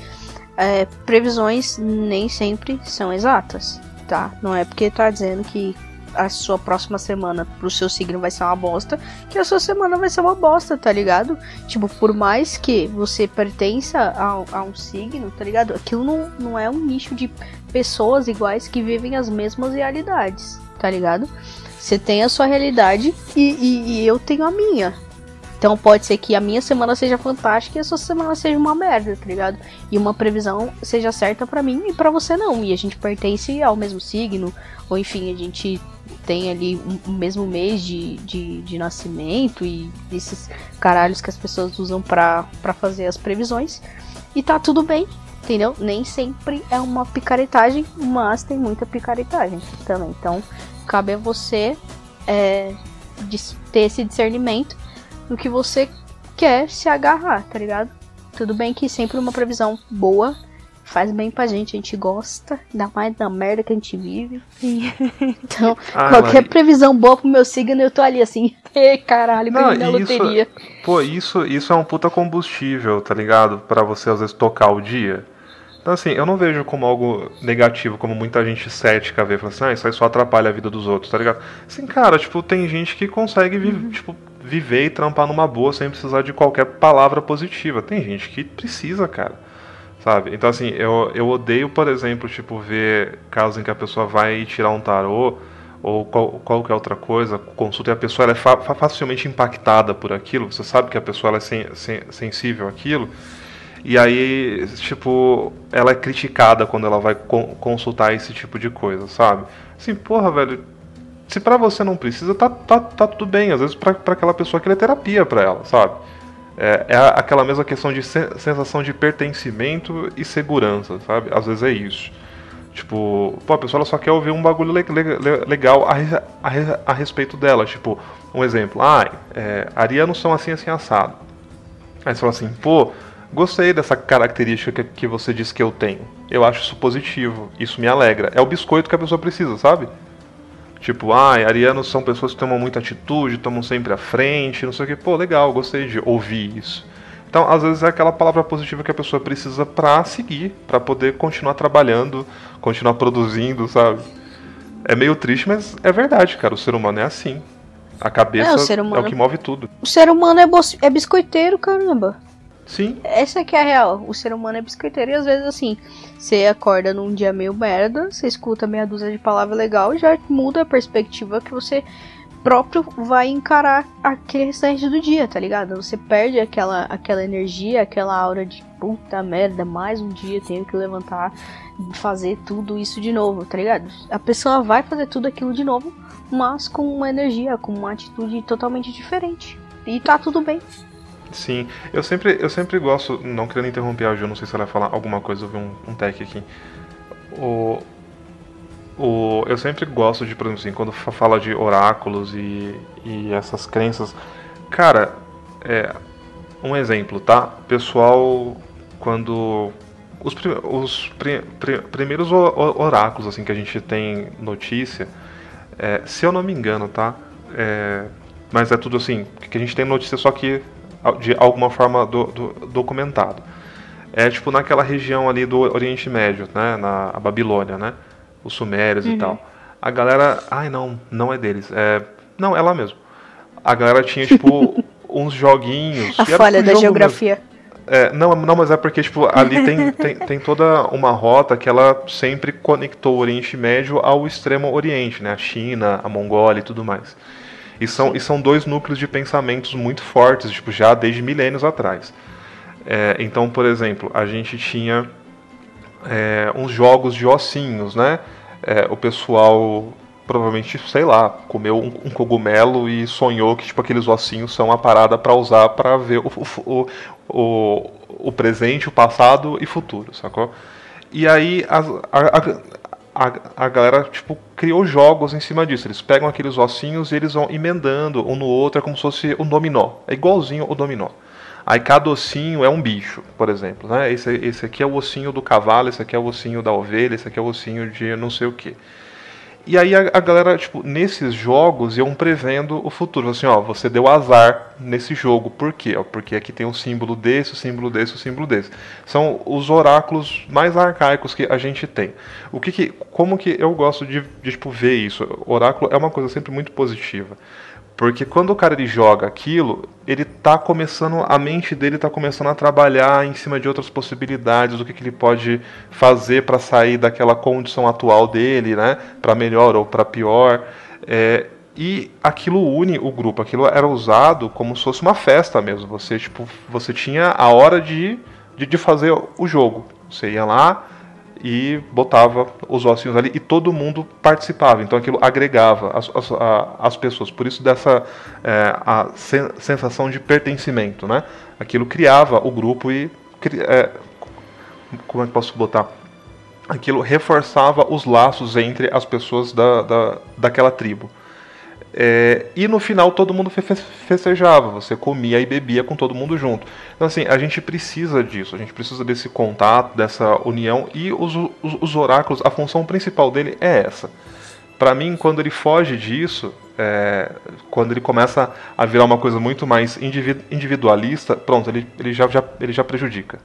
é, previsões nem sempre são exatas, tá? Não é porque tá dizendo que a sua próxima semana pro seu signo vai ser uma bosta, que a sua semana vai ser uma bosta, tá ligado? Tipo, por mais que você pertença a, a um signo, tá ligado? Aquilo não, não é um nicho de pessoas iguais que vivem as mesmas realidades, tá ligado? Você tem a sua realidade e, e- e eu tenho a minha. Então pode ser que a minha semana seja fantástica e a sua semana seja uma merda, tá ligado? E uma previsão seja certa pra mim e pra você não. E a gente pertence ao mesmo signo, ou enfim, a gente tem ali um- o mesmo mês de, de, de nascimento e esses caralhos que as pessoas usam pra fazer as previsões. E tá tudo bem, Entendeu? Nem sempre é uma picaretagem, mas tem muita picaretagem também. Então, cabe a você é, ter esse discernimento no que você quer se agarrar, tá ligado? Tudo bem que sempre uma previsão boa faz bem pra gente, a gente gosta, ainda mais da merda que a gente vive. Então, ah, qualquer mas... previsão boa pro meu signo, eu tô ali assim, caralho, Não, na loteria. Pô, isso, isso é um puta combustível, tá ligado? para você às vezes tocar o dia. Então, assim, eu não vejo como algo negativo, como muita gente cética vê, fala assim, ah, isso aí só atrapalha a vida dos outros, tá ligado? Assim, cara, tipo, tem gente que consegue vi uhum. tipo, viver e trampar numa boa sem precisar de qualquer palavra positiva. Tem gente que precisa, cara sabe? Então, assim, eu, eu odeio, por exemplo, tipo, ver casos em que a pessoa vai tirar um tarô ou qual, qualquer outra coisa, consulta e a pessoa ela é fa facilmente impactada por aquilo, você sabe que a pessoa ela é sen sen sensível àquilo, e aí, tipo, ela é criticada quando ela vai con consultar esse tipo de coisa, sabe? Assim, porra, velho, se pra você não precisa, tá, tá, tá tudo bem, às vezes pra aquela pessoa aquilo é terapia pra ela, sabe? É, é aquela mesma questão de sensação de pertencimento e segurança, sabe? Às vezes é isso. Tipo, pô, a pessoa só quer ouvir um bagulho le le legal a, a, a, respeito dela. Tipo, um exemplo. Ah, é, arianos são assim, assim, assado. Aí você fala assim, pô, gostei dessa característica que, que você disse que eu tenho. Eu acho isso positivo. Isso me alegra. É o biscoito que a pessoa precisa, sabe? Tipo, ah, arianos são pessoas que tomam muita atitude, tomam sempre à frente, não sei o que. Pô, legal, gostei de ouvir isso. Então, às vezes é aquela palavra positiva que a pessoa precisa pra seguir, para poder continuar trabalhando, continuar produzindo, sabe? É meio triste, mas é verdade, cara. O ser humano é assim. A cabeça é, o, humano... é o que move tudo. O ser humano é, é biscoiteiro, caramba. Sim. Essa que é a real. O ser humano é biscoiteiro e às vezes assim, você acorda num dia meio merda, você escuta meia dúzia de palavras legal, já muda a perspectiva que você próprio vai encarar aquele restante do dia, tá ligado? Você perde aquela, aquela energia, aquela aura de puta merda, mais um dia tenho que levantar e fazer tudo isso de novo, tá ligado? A pessoa vai fazer tudo aquilo de novo, mas com uma energia, com uma atitude totalmente diferente. E tá tudo bem. Sim, eu sempre, eu sempre gosto, não querendo interromper a Ju, não sei se ela vai falar alguma coisa, eu vi um, um tech aqui. O, o, eu sempre gosto de, por exemplo, assim, quando fala de oráculos e, e essas crenças. Cara, é, um exemplo, tá? Pessoal, quando. Os, os primeiros oráculos assim que a gente tem notícia, é, se eu não me engano, tá? É, mas é tudo assim, que a gente tem notícia só que de alguma forma do, do, documentado. É tipo naquela região ali do Oriente Médio, né, na Babilônia, né, os Sumérios uhum. e tal. A galera, ai não, não é deles, é, não, é lá mesmo. A galera tinha tipo uns joguinhos. A falha da geografia. É, não, não, mas é porque tipo, ali tem, tem, tem, toda uma rota que ela sempre conectou o Oriente Médio ao extremo Oriente, né? A China, a Mongólia e tudo mais. E são, e são dois núcleos de pensamentos muito fortes, tipo, já desde milênios atrás. É, então, por exemplo, a gente tinha é, uns jogos de ossinhos, né? É, o pessoal provavelmente, sei lá, comeu um, um, cogumelo e sonhou que tipo aqueles ossinhos são a parada para usar para ver o, o, o, o, presente, o passado e futuro, sacou? E aí a, a, a, a galera, tipo, criou jogos em cima disso. Eles pegam aqueles ossinhos e eles vão emendando um no outro, é como se fosse o dominó. É igualzinho o dominó. Aí cada ossinho é um bicho, por exemplo. Né? Esse, esse aqui é o ossinho do cavalo, esse aqui é o ossinho da ovelha, esse aqui é o ossinho de não sei o que. E aí a, a, galera, tipo, nesses jogos iam prevendo o futuro. Assim, ó, você deu azar nesse jogo. Por quê? Porque aqui tem um símbolo desse, o um símbolo desse, o um símbolo desse. São os oráculos mais arcaicos que a gente tem. O que, que como que eu gosto de, de tipo, ver isso? Oráculo é uma coisa sempre muito positiva. Porque quando o cara ele joga aquilo, ele tá começando, a mente dele tá começando a trabalhar em cima de outras possibilidades, do que, que ele pode fazer para sair daquela condição atual dele, né? Para melhor ou para pior. É, e aquilo une o grupo, aquilo era usado como se fosse uma festa mesmo. Você, tipo, você tinha a hora de, de, de fazer o jogo. Você ia lá, e botava os ossinhos ali e todo mundo participava. Então aquilo agregava as, as, as pessoas. Por isso dessa é, a sensação de pertencimento, né? Aquilo criava o grupo e é, como é que posso botar? Aquilo reforçava os laços entre as pessoas da, da, daquela tribo. É, e no final todo mundo festejava, você comia e bebia com todo mundo junto. Então, assim, a gente precisa disso, a gente precisa desse contato, dessa união. E os, os, os oráculos, a função principal dele é essa. Para mim, quando ele foge disso, é, quando ele começa a virar uma coisa muito mais individualista, pronto, ele, ele, já, já, ele já prejudica.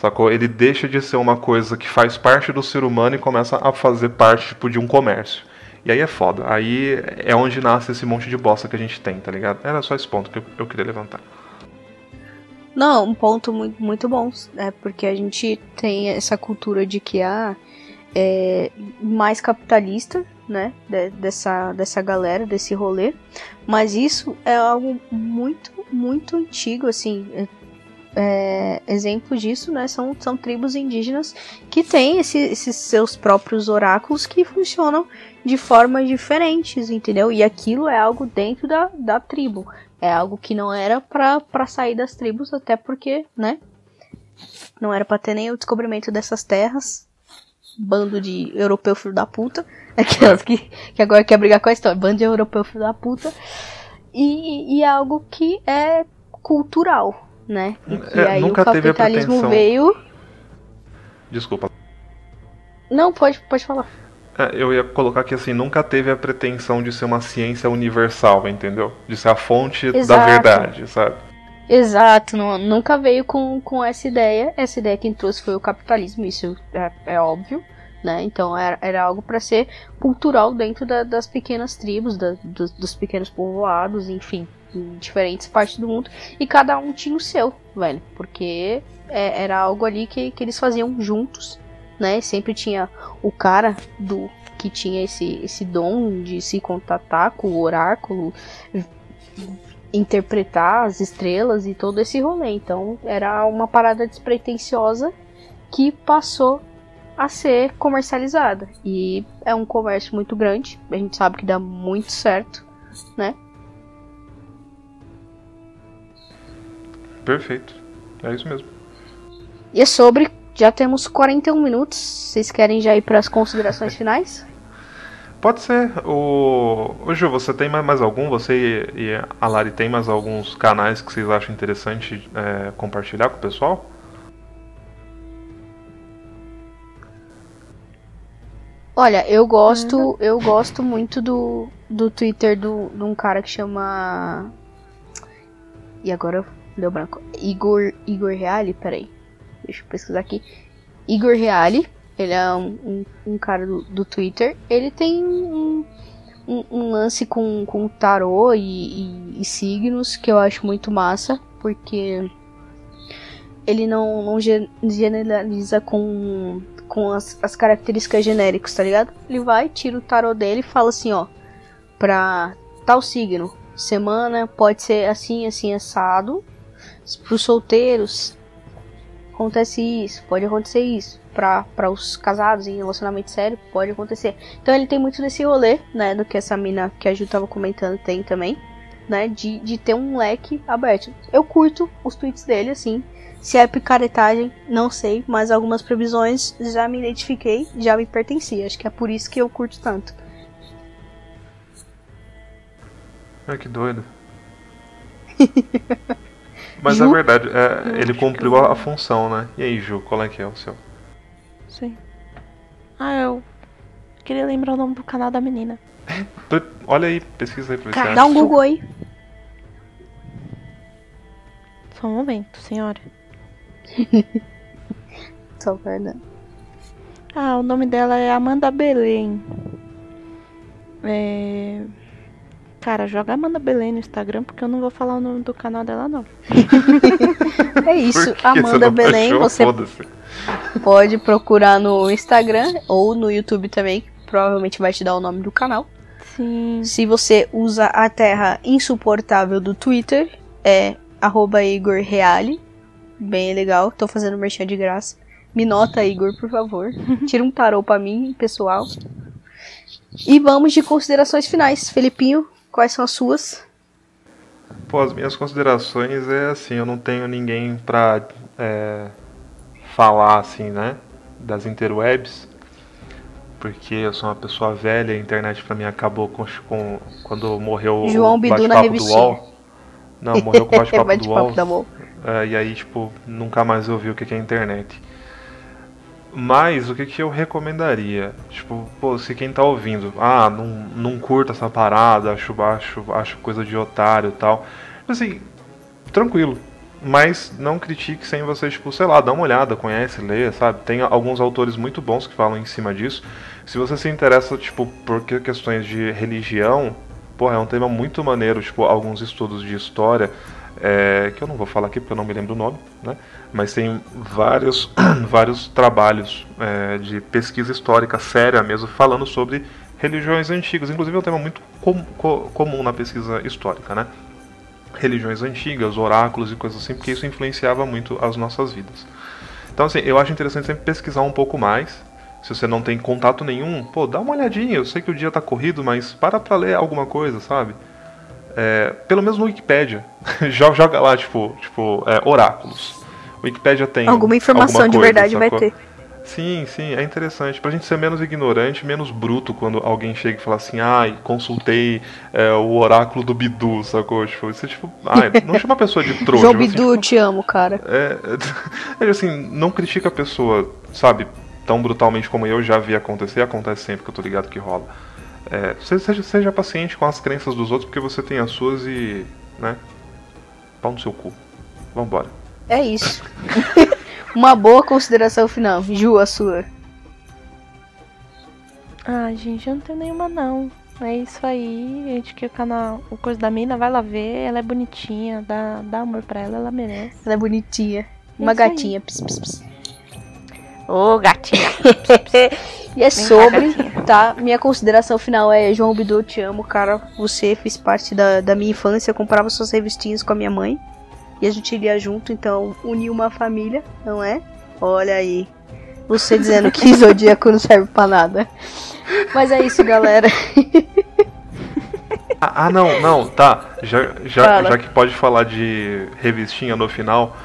Sacou? Ele deixa de ser uma coisa que faz parte do ser humano e começa a fazer parte tipo, de um comércio. E aí é foda. Aí é onde nasce esse monte de bosta que a gente tem, tá ligado? Era só esse ponto que eu, queria levantar. Não, um ponto muito, muito bom. É porque a gente tem essa cultura de que ah, é mais capitalista, né? De, dessa, dessa galera, desse rolê. Mas isso é algo muito, muito antigo, assim. É, é, exemplo disso, né, são, são tribos indígenas que têm esse, esses seus próprios oráculos que funcionam de formas diferentes, entendeu? E aquilo é algo dentro da, da tribo. É algo que não era pra, pra sair das tribos, até porque, né? Não era pra ter nem o descobrimento dessas terras. Bando de europeu filho da puta. Aquelas que, que agora quer brigar com a história. Bando de europeu filho da puta. E, e é algo que é cultural, né? E É, aí o nunca teve a capitalismo veio. Desculpa. Não, pode, pode falar. É, eu ia colocar que assim, nunca teve a pretensão de ser uma ciência universal, entendeu? De ser a fonte da Exato. verdade, sabe? Exato, nu- nunca veio com, com essa ideia. Essa ideia quem trouxe foi o capitalismo, isso é, é óbvio, né? Então era, era algo para ser cultural dentro da- das pequenas tribos, da- dos, dos pequenos povoados, enfim, em diferentes partes do mundo. E cada um tinha o seu, velho, porque é- era algo ali que, que eles faziam juntos, né? Sempre tinha o cara do que tinha esse, esse dom de se contatar com o oráculo, interpretar as estrelas e todo esse rolê. Então era uma parada despretensiosa que passou a ser comercializada. E é um comércio muito grande, a gente sabe que dá muito certo, né? Perfeito. É isso mesmo. E é sobre, já temos 41 minutos. Vocês querem já ir para as considerações finais? Pode ser. O... Ô Ju, você tem mais, algum? Você e, e a Lari tem mais alguns canais que vocês acham interessante é, compartilhar com o pessoal? Olha, eu gosto, eu gosto muito do, do Twitter do, de um cara que chama. E agora deu branco. Igor, Igor Reale? Peraí. Deixa eu pesquisar aqui. Igor Reale, ele é um, um, um cara do, do Twitter. Ele tem um, um, lance com, com tarô e, e- e signos que eu acho muito massa, porque ele não, não gen- generaliza com com as, as características genéricas, tá ligado? Ele vai, tira o tarô dele e fala assim, ó, pra tal signo, semana pode ser assim, assim, assado. Pros solteiros, acontece isso, pode acontecer isso. Pra os casados em relacionamento sério, pode acontecer. Então ele tem muito desse rolê, né, do que essa mina que a Ju tava comentando tem também, né, de, de ter um leque aberto. Eu curto os tweets dele, assim, se é picaretagem, não sei, mas algumas previsões já me identifiquei, já me pertencia. Acho que é por isso que eu curto tanto. Ah, que doido. Mas Ju? é verdade, é, ele cumpriu a, a função, né? E aí, Ju, qual é que é o seu? Sim. Ah, eu queria lembrar o nome do canal da menina. Olha aí, pesquisa aí pra Cara, acha. Dá um Google aí. Só um momento, senhora. Só verdade. Ah, o nome dela é Amanda Belém. É... Cara, joga Amanda Belém no Instagram, porque eu não vou falar o nome do canal dela, não. É isso, você Amanda não Belém, achou? você pode procurar no Instagram ou no YouTube também, que provavelmente vai te dar o nome do canal. Sim. Se você usa a terra insuportável do Twitter, é arroba Igor Reale. Bem legal, tô fazendo merchan de graça. Me nota, Igor, por favor. Tira um tarô pra mim, pessoal. E vamos de considerações finais. Felipinho, quais são as suas? Pô, as minhas considerações é assim, eu não tenho ninguém pra é, falar assim, né? Das interwebs. Porque eu sou uma pessoa velha, a internet pra mim acabou com, com quando morreu João o Bidu na bate-papo do. UOL. Não, morreu com o bate-papo do UOL. É, e aí, tipo, nunca mais eu vi o que que é internet. Mas o que, que eu recomendaria? Tipo, pô, se quem tá ouvindo, ah, não, não curta essa parada, acho, acho, acho coisa de otário e tal. Assim, tranquilo. Mas não critique sem você, tipo, sei lá, dá uma olhada, conhece, lê, sabe? Tem alguns autores muito bons que falam em cima disso. Se você se interessa, tipo, por que- questões de religião, porra, é um tema muito maneiro, tipo, alguns estudos de história, é, que eu não vou falar aqui porque eu não me lembro o nome, né? Mas tem vários, vários trabalhos é, de pesquisa histórica séria mesmo, falando sobre religiões antigas. Inclusive é um tema muito com- co- comum na pesquisa histórica, né? Religiões antigas, oráculos e coisas assim, porque isso influenciava muito as nossas vidas. Então, assim, eu acho interessante sempre pesquisar um pouco mais. Se você não tem contato nenhum, pô, dá uma olhadinha. Eu sei que o dia tá corrido, mas para pra ler alguma coisa, sabe? É, pelo menos no Wikipedia. Jo- Joga lá, tipo, tipo é, oráculos. Wikipedia tem. Alguma informação alguma de coisa, verdade vai ter. Sim, sim, é interessante. Pra gente ser menos ignorante, menos bruto quando alguém chega e fala assim, ai, consultei é, o oráculo do Bidu, sacou? Tipo, isso é tipo, ai, não chama a pessoa de trouxa. João assim, Bidu, eu te amo, cara. é, é assim, não critica a pessoa, sabe, tão brutalmente como eu já vi acontecer, acontece sempre que eu tô ligado que rola. É, se- seja, seja paciente com as crenças dos outros, porque você tem as suas e. né? Pau no seu cu. Vambora. É isso. Uma boa consideração final. Ju, a sua. Ah, gente, eu não tenho nenhuma não. É isso aí, gente que o canal, o coisa da mina, vai lá ver, ela é bonitinha, dá, dá amor pra ela, ela merece. Ela é bonitinha. Uma Isso aí. gatinha. Ps, ps, ps. Ô, gatinha. E é Vem sobre, tá? Minha consideração final é: João Bidu, eu te amo, cara. Você fez parte da, da minha infância. Eu comprava suas revistinhas com a minha mãe. E a gente lia junto, então uniu uma família, não é? Olha aí. Você dizendo que Zodíaco não serve pra nada. Mas é isso, galera. Ah, ah, não, não, tá. Já, já, Fala. já que pode falar de revistinha no final,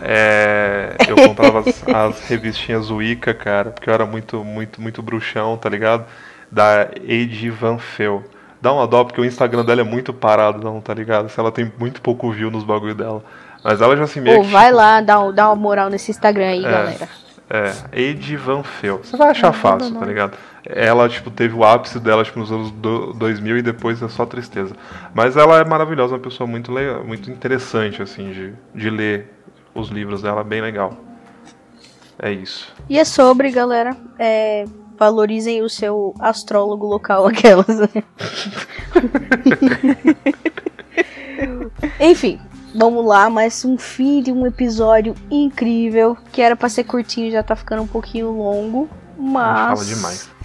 é, eu comprava as, as revistinhas Wicca, cara, porque eu era muito, muito, muito bruxão, tá ligado? Da Ed Van Fel. Dá uma dó, porque o Instagram dela é muito parado, não, tá ligado? Se ela tem muito pouco view nos bagulho dela. Mas ela já se meio Pô, que, vai tipo, lá, dá, dá uma moral nesse Instagram aí, É. galera. É, Ed Van Fel. Você vai achar fácil, tá ligado? Ela, tipo, teve o ápice dela, tipo, nos anos do- 2000 e depois é só tristeza. Mas ela é maravilhosa, uma pessoa muito muito interessante, assim, de, de ler os livros dela, bem legal. É isso. E é sobre, galera. É, valorizem o seu astrólogo local, aquelas. né? Enfim, vamos lá. Mais um fim de um episódio incrível. Que era pra ser curtinho, já tá ficando um pouquinho longo. Mas. fala demais.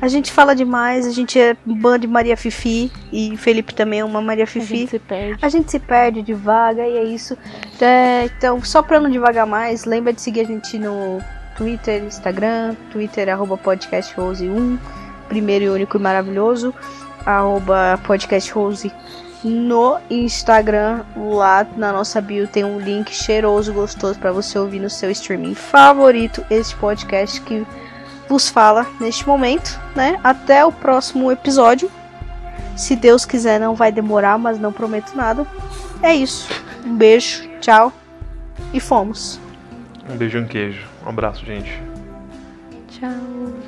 A gente fala demais. A gente é banda de Maria Fifi. E Felipe também é uma Maria A Fifi. gente se perde. A gente se perde, divaga e é isso. É, então, só pra não divagar mais, lembra de seguir a gente no Twitter, Instagram, Twitter, arroba podcastrose1, primeiro e único e maravilhoso, arroba podcastrose no Instagram, lá na nossa bio tem um link cheiroso, gostoso pra você ouvir no seu streaming favorito este podcast que vos fala neste momento, né? Até o próximo episódio. Se Deus quiser, não vai demorar, mas não prometo nada. É isso. Um beijo, tchau e fomos. Um beijo e um queijo. Um abraço, gente. Tchau.